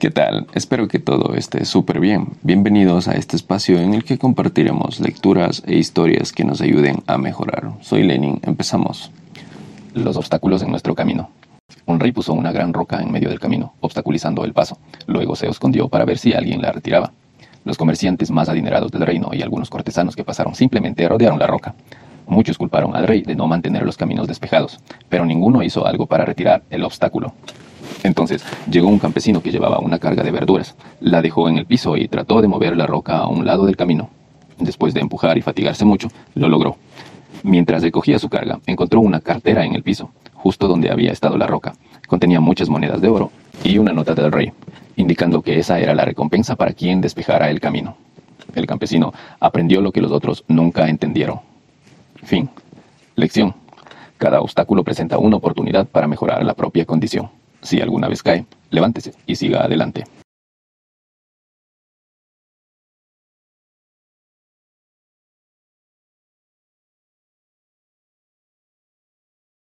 ¿Qué tal? Espero que todo esté súper bien. Bienvenidos a este espacio en el que compartiremos lecturas e historias que nos ayuden a mejorar. Soy Lenin, empezamos. Los obstáculos en nuestro camino. Un rey puso una gran roca en medio del camino, obstaculizando el paso. Luego se escondió para ver si alguien la retiraba. Los comerciantes más adinerados del reino y algunos cortesanos que pasaron simplemente rodearon la roca. Muchos culparon al rey de no mantener los caminos despejados, pero ninguno hizo algo para retirar el obstáculo. Entonces llegó un campesino que llevaba una carga de verduras, la dejó en el piso y trató de mover la roca a un lado del camino. Después de empujar y fatigarse mucho, lo logró. Mientras recogía su carga, encontró una cartera en el piso, justo donde había estado la roca. Contenía muchas monedas de oro y una nota del rey, indicando que esa era la recompensa para quien despejara el camino. El campesino aprendió lo que los otros nunca entendieron. Fin. Lección. Cada obstáculo presenta una oportunidad para mejorar la propia condición. Si alguna vez cae, levántese y siga adelante.